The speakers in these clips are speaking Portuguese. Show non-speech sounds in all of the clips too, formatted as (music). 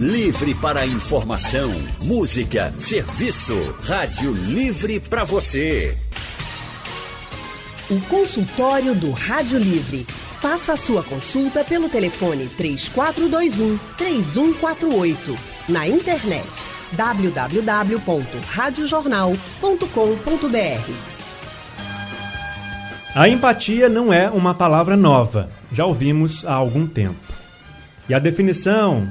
Livre para informação, música, serviço. Rádio Livre para você. O consultório do Rádio Livre. Faça a sua consulta pelo telefone 3421 3148. Na internet www.radiojornal.com.br. A empatia não é uma palavra nova, já ouvimos há algum tempo. E a definição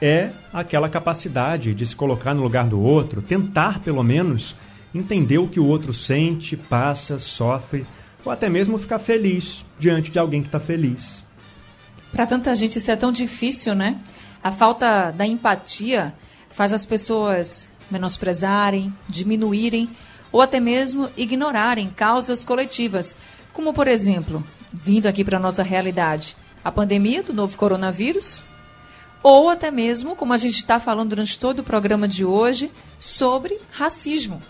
é aquela capacidade de se colocar no lugar do outro, tentar pelo menos entender o que o outro sente, passa, sofre, ou até mesmo ficar feliz diante de alguém que está feliz. Para tanta gente isso é tão difícil, né? A falta da empatia faz as pessoas menosprezarem, diminuírem ou até mesmo ignorarem causas coletivas, como por exemplo, vindo aqui para nossa realidade, a pandemia do novo coronavírus, ou até mesmo, como a gente está falando durante todo o programa de hoje, sobre racismo.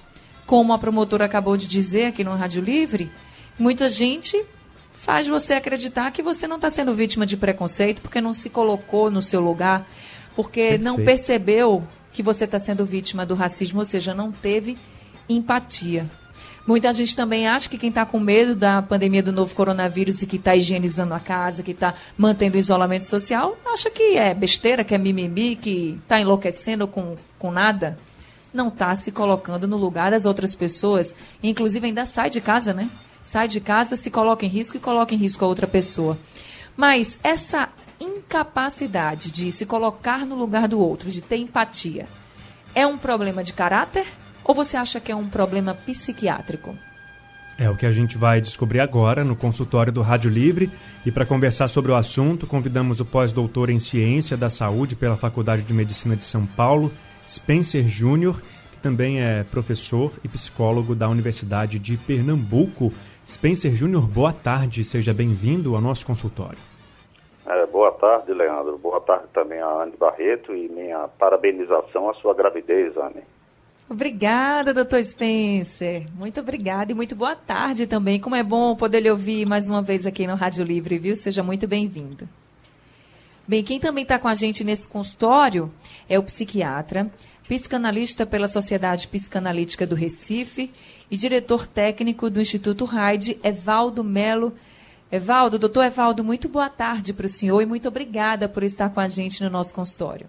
Como a promotora acabou de dizer aqui no Rádio Livre, muita gente faz você acreditar que você não está sendo vítima de preconceito porque não se colocou no seu lugar, porque Perfeito. não percebeu que você está sendo vítima do racismo, ou seja, não teve empatia. Muita gente também acha que quem está com medo da pandemia do novo coronavírus e que está higienizando a casa, que está mantendo o isolamento social, acha que é besteira, que é mimimi, que está enlouquecendo com, com nada. Não está se colocando no lugar das outras pessoas. Inclusive ainda sai de casa, né? Sai de casa, se coloca em risco e coloca em risco a outra pessoa. Mas essa incapacidade de se colocar no lugar do outro, de ter empatia, é um problema de caráter ou você acha que é um problema psiquiátrico? É o que a gente vai descobrir agora no consultório do Rádio Livre. E para conversar sobre o assunto, convidamos o pós-doutor em Ciência da Saúde pela Faculdade de Medicina de São Paulo, Spencer Júnior, que também é professor e psicólogo da Universidade de Pernambuco. Spencer Júnior, boa tarde, seja bem-vindo ao nosso consultório. É, boa tarde, Leandro. Boa tarde também a Anne Barreto e minha parabenização à sua gravidez, Anne. Obrigada, doutor Spencer. Muito obrigada e muito boa tarde também. Como é bom poder lhe ouvir mais uma vez aqui no Rádio Livre, viu? Seja muito bem-vindo. Bem, quem também está com a gente nesse consultório é o psiquiatra, psicanalista pela Sociedade Psicanalítica do Recife e diretor técnico do Instituto Raide, Evaldo Melo. Evaldo, doutor Evaldo, muito boa tarde para o senhor e muito obrigada por estar com a gente no nosso consultório.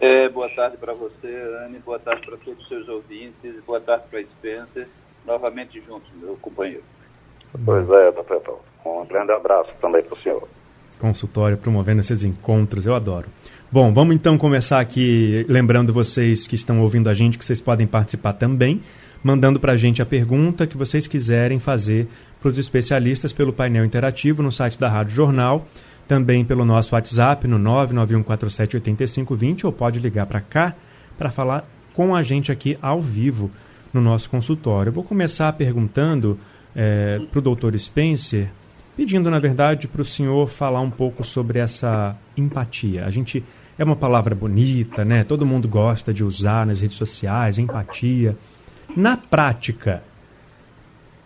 É, boa tarde para você, Anne, boa tarde para todos os seus ouvintes, boa tarde para Spencer, novamente juntos, meu companheiro. Pois é, doutor. Um grande abraço também para o senhor. Consultório promovendo esses encontros, eu adoro. Bom, vamos então começar aqui lembrando vocês que estão ouvindo a gente que vocês podem participar também, mandando para a gente a pergunta que vocês quiserem fazer para os especialistas pelo painel interativo no site da Rádio Jornal também pelo nosso WhatsApp no 991478520 ou pode ligar para cá para falar com a gente aqui ao vivo no nosso consultório. Eu vou começar perguntando é, para o doutor Spencer, pedindo, na verdade, para o senhor falar um pouco sobre essa empatia. A gente é uma palavra bonita, né? Todo mundo gosta de usar nas redes sociais, empatia. Na prática,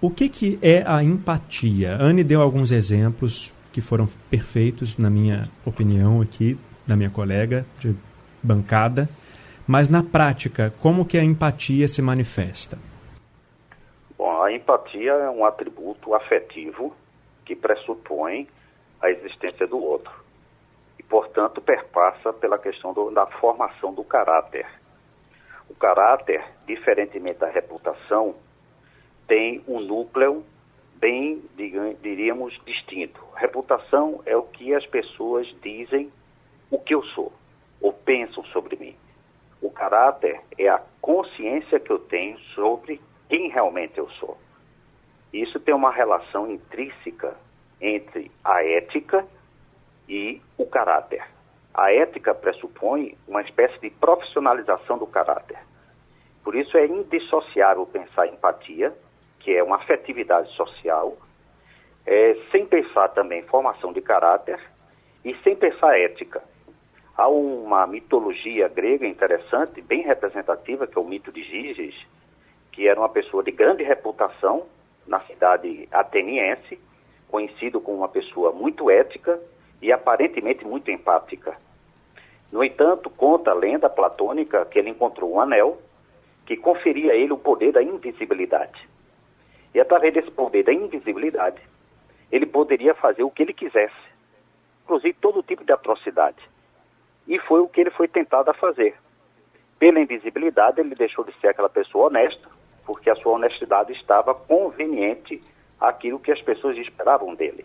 o que, que é a empatia? Anne deu alguns exemplos que foram perfeitos, na minha opinião aqui, da minha colega de bancada. Mas na prática, como que a empatia se manifesta? Bom, a empatia é um atributo afetivo que pressupõe a existência do outro. E, portanto, perpassa pela questão do, da formação do caráter. O caráter, diferentemente da reputação, tem um núcleo bem, diríamos, distinto. Reputação é o que as pessoas dizem o que eu sou, ou pensam sobre mim. O caráter é a consciência que eu tenho sobre quem realmente eu sou. Isso tem uma relação intrínseca entre a ética e o caráter. A ética pressupõe uma espécie de profissionalização do caráter. Por isso é indissociável pensar empatia que é uma afetividade social, é, sem pensar também formação de caráter e sem pensar ética. Há uma mitologia grega interessante, bem representativa, que é o mito de Giges, que era uma pessoa de grande reputação na cidade ateniense, conhecido como uma pessoa muito ética e aparentemente muito empática. No entanto, conta a lenda platônica que ele encontrou um anel que conferia a ele o poder da invisibilidade. E através desse poder da invisibilidade, ele poderia fazer o que ele quisesse, inclusive todo tipo de atrocidade. E foi o que ele foi tentado a fazer. Pela invisibilidade, ele deixou de ser aquela pessoa honesta, porque a sua honestidade estava conveniente àquilo que as pessoas esperavam dele.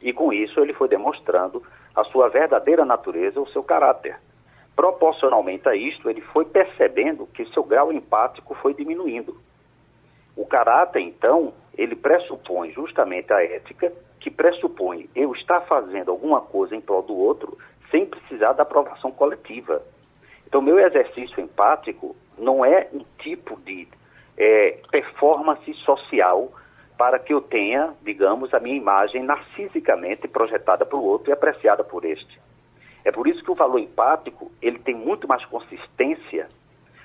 E com isso ele foi demonstrando a sua verdadeira natureza, o seu caráter. Proporcionalmente a isto, ele foi percebendo que seu grau empático foi diminuindo. O caráter, então, ele pressupõe justamente a ética, que pressupõe eu estar fazendo alguma coisa em prol do outro sem precisar da aprovação coletiva. Então, meu exercício empático não é um tipo de é, performance social para que eu tenha, digamos, a minha imagem narcisicamente projetada para o outro e apreciada por este. É por isso que o valor empático ele tem muito mais consistência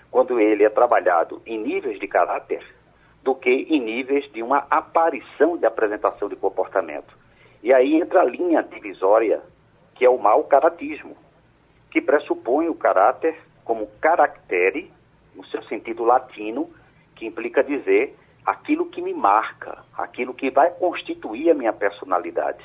quando ele é trabalhado em níveis de caráter do que em níveis de uma aparição de apresentação de comportamento. E aí entra a linha divisória, que é o mau caratismo, que pressupõe o caráter como caractere, no seu sentido latino, que implica dizer aquilo que me marca, aquilo que vai constituir a minha personalidade.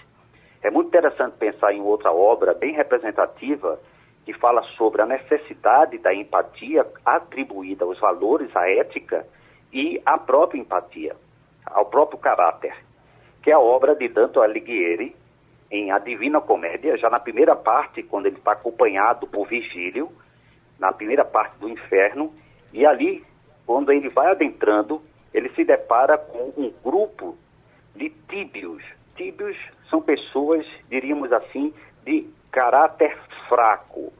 É muito interessante pensar em outra obra bem representativa que fala sobre a necessidade da empatia atribuída aos valores, à ética e à própria empatia, ao próprio caráter, que é a obra de Dante Alighieri em A Divina Comédia, já na primeira parte, quando ele está acompanhado por Vigílio, na primeira parte do inferno, e ali, quando ele vai adentrando, ele se depara com um grupo de tíbios. Tíbios são pessoas, diríamos assim, de caráter fraco.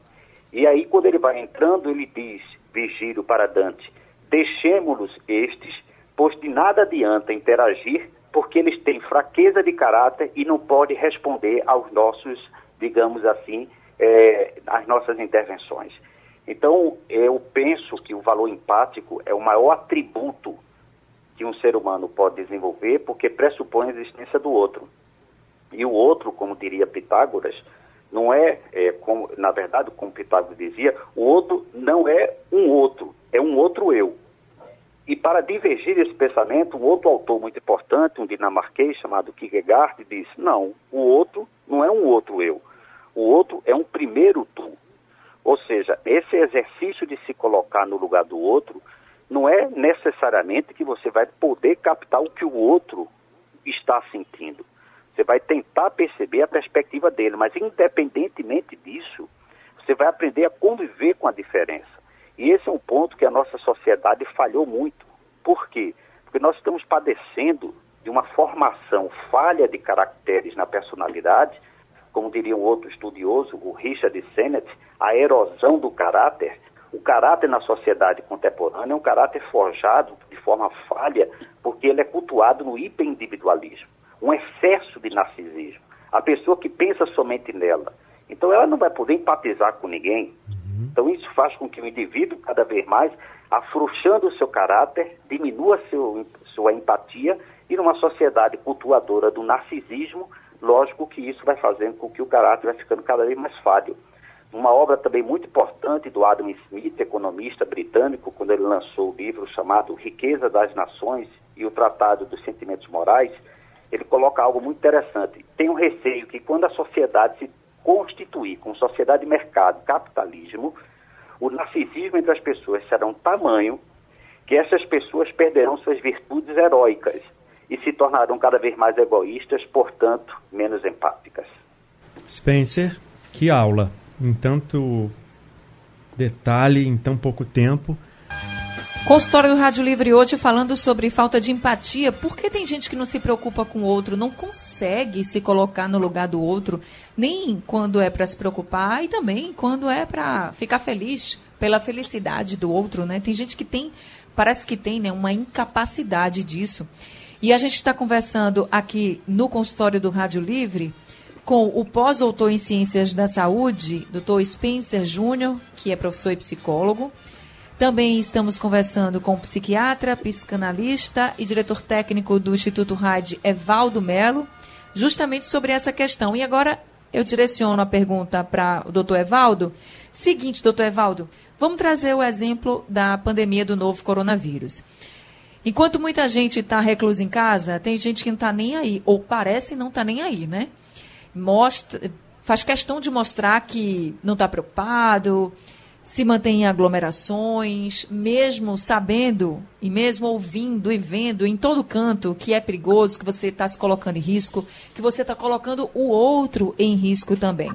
E aí, quando ele vai entrando, ele diz, Vigílio para Dante, deixemos-los estes, pois de nada adianta interagir, porque eles têm fraqueza de caráter e não podem responder aos nossos, digamos assim, é, às nossas intervenções. Então, eu penso que o valor empático é o maior atributo que um ser humano pode desenvolver porque pressupõe a existência do outro. E o outro, como diria Pitágoras, não é, é como, na verdade, como Pitágoras dizia, o outro não é um outro, é um outro eu. E para divergir esse pensamento, um outro autor muito importante, um dinamarquês chamado Kierkegaard, diz: não, o outro não é um outro eu. O outro é um primeiro tu. Ou seja, esse exercício de se colocar no lugar do outro não é necessariamente que você vai poder captar o que o outro está sentindo. Você vai tentar perceber a perspectiva dele, mas independentemente disso, você vai aprender a conviver com a diferença. E esse é um ponto que a nossa sociedade falhou muito. Por quê? Porque nós estamos padecendo de uma formação falha de caracteres na personalidade, como diria um outro estudioso, o Richard Sennett, a erosão do caráter, o caráter na sociedade contemporânea é um caráter forjado de forma falha, porque ele é cultuado no hiperindividualismo, um excesso de narcisismo. A pessoa que pensa somente nela. Então ela não vai poder empatizar com ninguém. Uhum. Então isso faz com que o indivíduo, cada vez mais, afrouxando o seu caráter, diminua seu, sua empatia e numa sociedade cultuadora do narcisismo, lógico que isso vai fazendo com que o caráter vai ficando cada vez mais falho. Uma obra também muito importante do Adam Smith, economista britânico, quando ele lançou o livro chamado Riqueza das Nações e o Tratado dos Sentimentos Morais, ele coloca algo muito interessante. Tem um receio que quando a sociedade se constituir como sociedade de mercado, capitalismo, o narcisismo entre as pessoas será um tamanho que essas pessoas perderão suas virtudes heróicas e se tornarão cada vez mais egoístas, portanto, menos empáticas. Spencer, que aula! em tanto detalhe, em tão pouco tempo. Consultório do Rádio Livre hoje falando sobre falta de empatia. Por que tem gente que não se preocupa com o outro, não consegue se colocar no lugar do outro, nem quando é para se preocupar e também quando é para ficar feliz pela felicidade do outro, né? Tem gente que tem, parece que tem, né, uma incapacidade disso. E a gente está conversando aqui no consultório do Rádio Livre com o pós-doutor em Ciências da Saúde, doutor Spencer Júnior, que é professor e psicólogo. Também estamos conversando com o psiquiatra, psicanalista e diretor técnico do Instituto RAD, Evaldo Melo, justamente sobre essa questão. E agora eu direciono a pergunta para o doutor Evaldo. Seguinte, doutor Evaldo, vamos trazer o exemplo da pandemia do novo coronavírus. Enquanto muita gente está reclusa em casa, tem gente que não está nem aí, ou parece não está nem aí, né? Mostra, faz questão de mostrar que não está preocupado, se mantém em aglomerações, mesmo sabendo e mesmo ouvindo e vendo em todo canto que é perigoso, que você está se colocando em risco, que você está colocando o outro em risco também.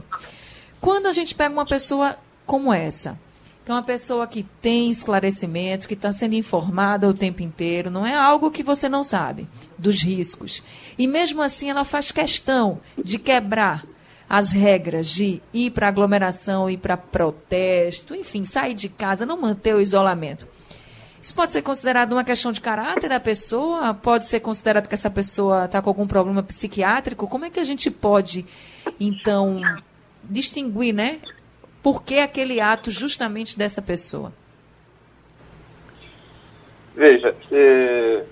Quando a gente pega uma pessoa como essa, que é uma pessoa que tem esclarecimento, que está sendo informada o tempo inteiro, não é algo que você não sabe dos riscos. E mesmo assim ela faz questão de quebrar as regras de ir para aglomeração, ir para protesto, enfim, sair de casa, não manter o isolamento. Isso pode ser considerado uma questão de caráter da pessoa? Pode ser considerado que essa pessoa está com algum problema psiquiátrico? Como é que a gente pode, então, distinguir, né? Por que aquele ato justamente dessa pessoa? Veja, é,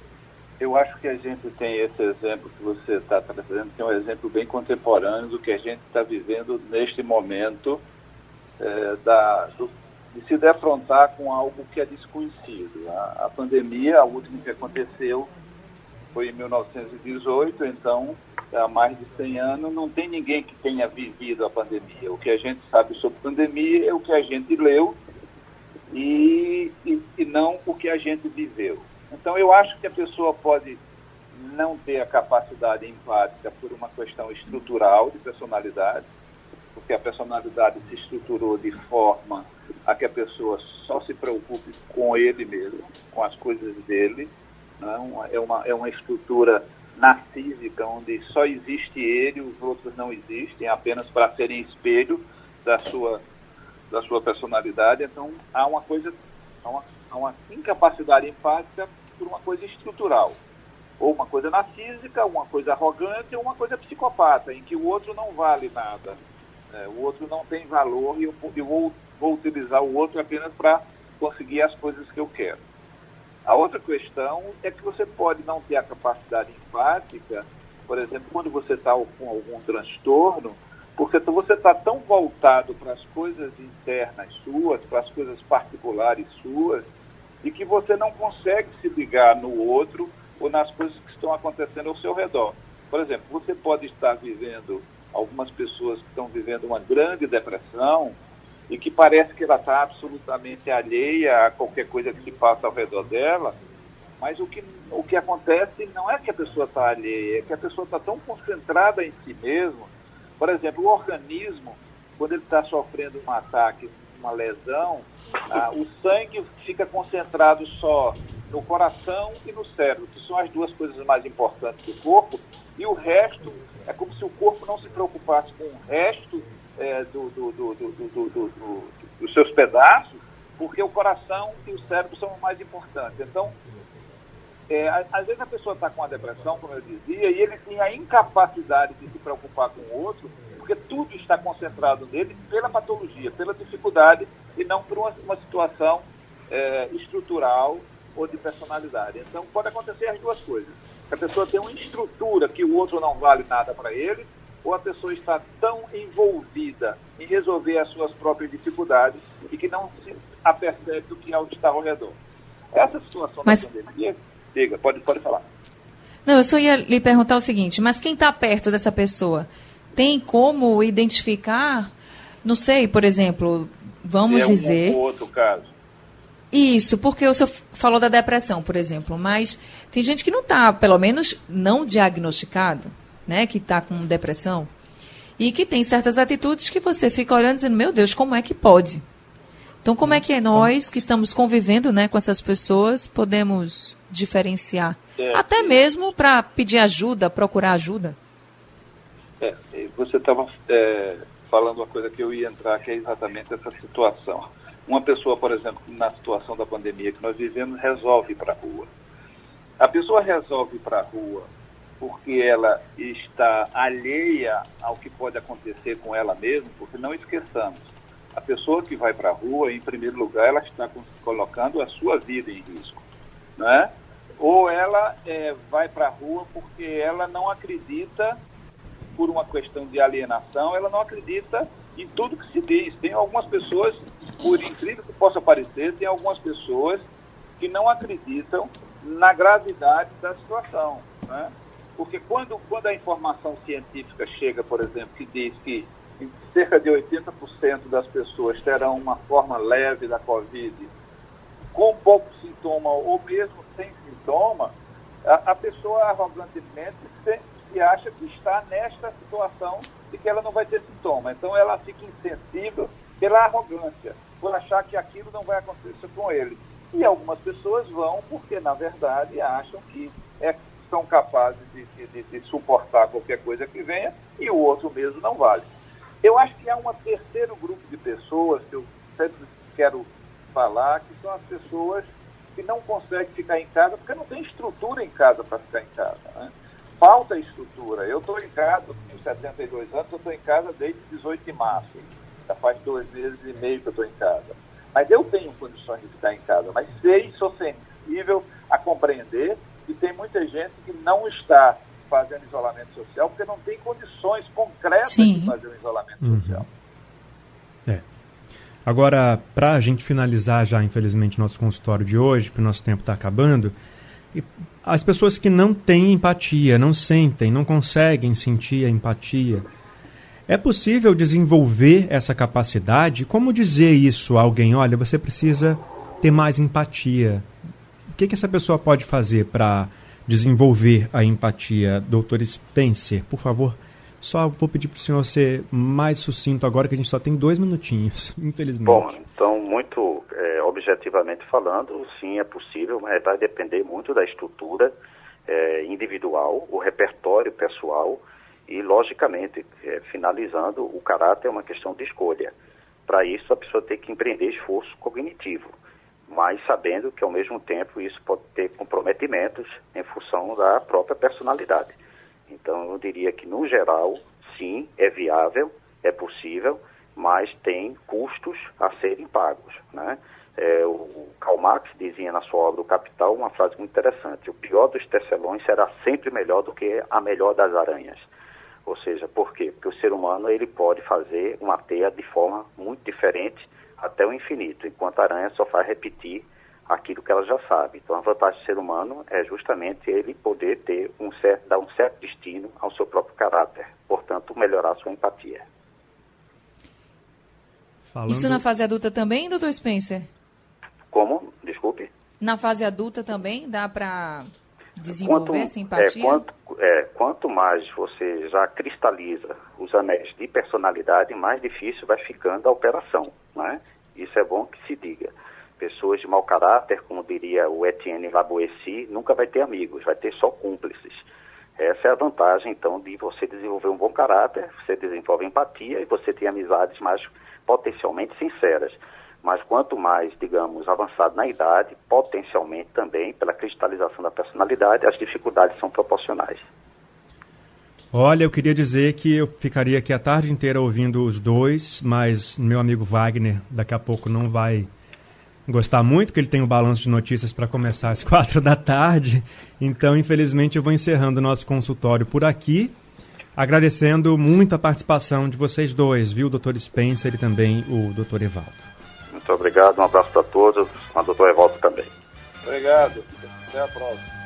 eu acho que a gente tem esse exemplo que você está trazendo, que é um exemplo bem contemporâneo do que a gente está vivendo neste momento é, da, do, de se defrontar com algo que é desconhecido. A, a, pandemia, a última que aconteceu, foi em 1918, então há mais de 100 anos, não tem ninguém que tenha vivido a pandemia. O que a gente sabe sobre pandemia é o que a gente leu e, e, e não o que a gente viveu. Então, eu acho que a pessoa pode não ter a capacidade empática por uma questão estrutural de personalidade, porque a personalidade se estruturou de forma a que a pessoa só se preocupe com ele mesmo, com as coisas dele. Não? É, uma, é uma estrutura narcísica, onde só existe ele, os outros não existem, apenas para serem espelho da sua, da sua personalidade. Então, há uma coisa, há uma a uma incapacidade empática por uma coisa estrutural. Ou uma coisa narcísica, uma coisa arrogante, ou uma coisa psicopata, em que o outro não vale nada. É, o outro não tem valor e eu, eu vou, vou utilizar o outro apenas para conseguir as coisas que eu quero. A outra questão é que você pode não ter a capacidade empática, por exemplo, quando você está com algum transtorno, porque você está tão voltado para as coisas internas suas, para as coisas particulares suas, e que você não consegue se ligar no outro ou nas coisas que estão acontecendo ao seu redor. Por exemplo, você pode estar vivendo, algumas pessoas que estão vivendo uma grande depressão e que parece que ela está absolutamente alheia a qualquer coisa que se passa ao redor dela, mas o que, o que acontece não é que a pessoa está alheia, é que a pessoa está tão concentrada em si mesma. Por exemplo, o organismo, quando ele está sofrendo um ataque, uma lesão, ah, o sangue fica concentrado só no coração e no cérebro, que são as duas coisas mais importantes do corpo, e o resto é como se o corpo não se preocupasse com o resto é, do, do, do, dos seus pedaços, porque o coração e o cérebro são os mais importantes. Então, é, às vezes a pessoa está com a depressão, como eu dizia, e ele tem a incapacidade de se preocupar com o outro, porque tudo está concentrado nele pela patologia, pela dificuldade e não por uma, uma situação é, estrutural ou de personalidade. Então, pode acontecer as duas coisas. A pessoa tem uma estrutura que o outro não vale nada para ele, ou a pessoa está tão envolvida em resolver as suas próprias dificuldades e que não se apercebe do que está ao redor. Essa situação mas... da pandemia, diga, pode, pode falar. Não, eu só ia lhe perguntar o seguinte, mas quem está perto dessa pessoa tem como identificar, não sei, por exemplo, vamos é dizer. Um outro caso. Isso, porque o senhor falou da depressão, por exemplo, mas tem gente que não está, pelo menos não diagnosticado, né, que está com depressão, e que tem certas atitudes que você fica olhando dizendo, meu Deus, como é que pode? Então, como é que é nós que estamos convivendo né, com essas pessoas podemos diferenciar? É, Até mesmo para pedir ajuda, procurar ajuda. É, você estava é, falando uma coisa que eu ia entrar, que é exatamente essa situação. Uma pessoa, por exemplo, na situação da pandemia que nós vivemos, resolve ir para a rua. A pessoa resolve ir para a rua porque ela está alheia ao que pode acontecer com ela mesma, porque não esqueçamos, a pessoa que vai para a rua, em primeiro lugar, ela está colocando a sua vida em risco, né? Ou ela é, vai para a rua porque ela não acredita por uma questão de alienação, ela não acredita em tudo que se diz. Tem algumas pessoas, por incrível que possa parecer, tem algumas pessoas que não acreditam na gravidade da situação. Né? Porque quando, quando a informação científica chega, por exemplo, que diz que cerca de 80% das pessoas terão uma forma leve da Covid, com pouco sintoma ou mesmo sem sintoma, a, a pessoa arrogantemente se acha que está nesta situação e que ela não vai ter sintoma. Então ela fica insensível pela arrogância, por achar que aquilo não vai acontecer com ele. E algumas pessoas vão porque, na verdade, acham que é, são capazes de, de, de suportar qualquer coisa que venha e o outro mesmo não vale. Eu acho que há um terceiro grupo de pessoas que eu sempre quero falar, que são as pessoas que não conseguem ficar em casa porque não tem estrutura em casa para ficar em casa. Né? Falta estrutura. Eu estou em casa, tenho 72 anos, eu estou em casa desde 18 de março. Já faz dois meses e meio que eu estou em casa. Mas eu tenho condições de ficar em casa, mas sei, sou sensível a compreender que tem muita gente que não está fazendo isolamento social porque não tem condições concretas Sim. de fazer um isolamento uhum. social. É. Agora, para a gente finalizar já, infelizmente, nosso consultório de hoje, que o nosso tempo está acabando, as pessoas que não têm empatia, não sentem, não conseguem sentir a empatia, é possível desenvolver essa capacidade? Como dizer isso a alguém? Olha, você precisa ter mais empatia. O que, que essa pessoa pode fazer para desenvolver a empatia? Doutor Spencer, por favor, só vou pedir para o senhor ser mais sucinto agora, que a gente só tem dois minutinhos, (laughs) infelizmente. Bom, então, muito é, objetivamente falando, sim, é possível, mas vai depender muito da estrutura é, individual, o repertório pessoal e, logicamente, é, finalizando, o caráter é uma questão de escolha. Para isso, a pessoa tem que empreender esforço cognitivo, mas sabendo que, ao mesmo tempo, isso pode ter comprometimentos em função da própria personalidade. Então, eu diria que, no geral, sim, é viável, é possível, mas tem custos a serem pagos. Né? É, o Karl Marx dizia na sua obra O Capital uma frase muito interessante: o pior dos tecelões será sempre melhor do que a melhor das aranhas. Ou seja, por quê? Porque o ser humano ele pode fazer uma teia de forma muito diferente até o infinito, enquanto a aranha só faz repetir aquilo que ela já sabe. Então a vantagem do ser humano é justamente ele poder ter um certo, dar um certo destino ao seu próprio caráter, portanto melhorar sua empatia. Falando... Isso na fase adulta também, doutor Spencer? Como? Desculpe. Na fase adulta também dá para desenvolver quanto, essa empatia? É, quanto, é, quanto mais você já cristaliza os anéis de personalidade, mais difícil vai ficando a operação. Né? Isso é bom que se diga. Pessoas de mau caráter, como diria o Etienne Laboissy, nunca vai ter amigos, vai ter só cúmplices. Essa é a vantagem, então, de você desenvolver um bom caráter, você desenvolve empatia e você tem amizades mais potencialmente sinceras. Mas quanto mais, digamos, avançado na idade, potencialmente também, pela cristalização da personalidade, as dificuldades são proporcionais. Olha, eu queria dizer que eu ficaria aqui a tarde inteira ouvindo os dois, mas meu amigo Wagner daqui a pouco não vai gostar muito, que ele tem o um balanço de notícias para começar às (laughs) quatro da tarde. Então, infelizmente, eu vou encerrando o nosso consultório por aqui, agradecendo muito a participação de vocês dois, viu, doutor Spencer e também o doutor Evaldo. Muito obrigado, um abraço para todos, a doutora Evaldo também. Obrigado, até a próxima.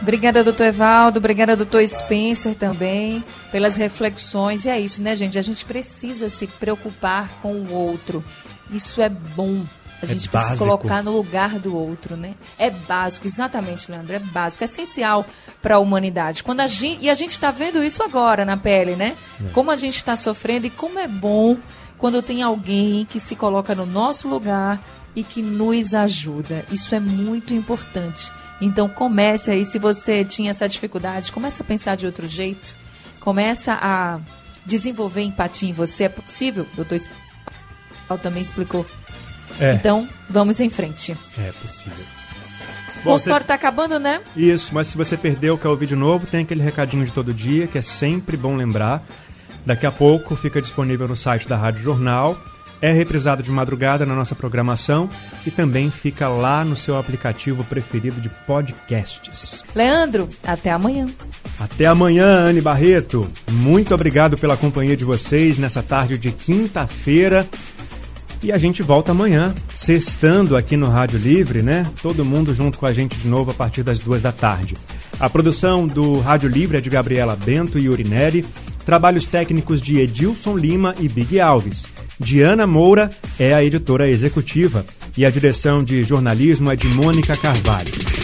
Obrigada, doutor Evaldo. Obrigada, doutor Spencer também, pelas reflexões. E é isso, né, gente? A gente precisa se preocupar com o outro. Isso é bom. A é gente precisa se colocar no lugar do outro, né? É básico, exatamente, Leandro. É básico, é essencial para a humanidade. Quando a gente, e a gente está vendo isso agora na pele, né? É. Como a gente está sofrendo e como é bom quando tem alguém que se coloca no nosso lugar e que nos ajuda. Isso é muito importante. Então comece aí, se você tinha essa dificuldade, comece a pensar de outro jeito. Começa a desenvolver empatia em você. É possível, doutor também explicou. É. Então, vamos em frente. É possível. o consultório está acabando, né? Isso, mas se você perdeu, quer ouvir de novo, tem aquele recadinho de todo dia, que é sempre bom lembrar. Daqui a pouco fica disponível no site da Rádio Jornal é reprisado de madrugada na nossa programação e também fica lá no seu aplicativo preferido de podcasts. Leandro, até amanhã. Até amanhã, Anne Barreto. Muito obrigado pela companhia de vocês nessa tarde de quinta-feira. E a gente volta amanhã, sextando aqui no Rádio Livre, né? Todo mundo junto com a gente de novo a partir das duas da tarde. A produção do Rádio Livre é de Gabriela Bento e Urinelli. Trabalhos técnicos de Edilson Lima e Big Alves. Diana Moura é a editora executiva e a direção de jornalismo é de Mônica Carvalho.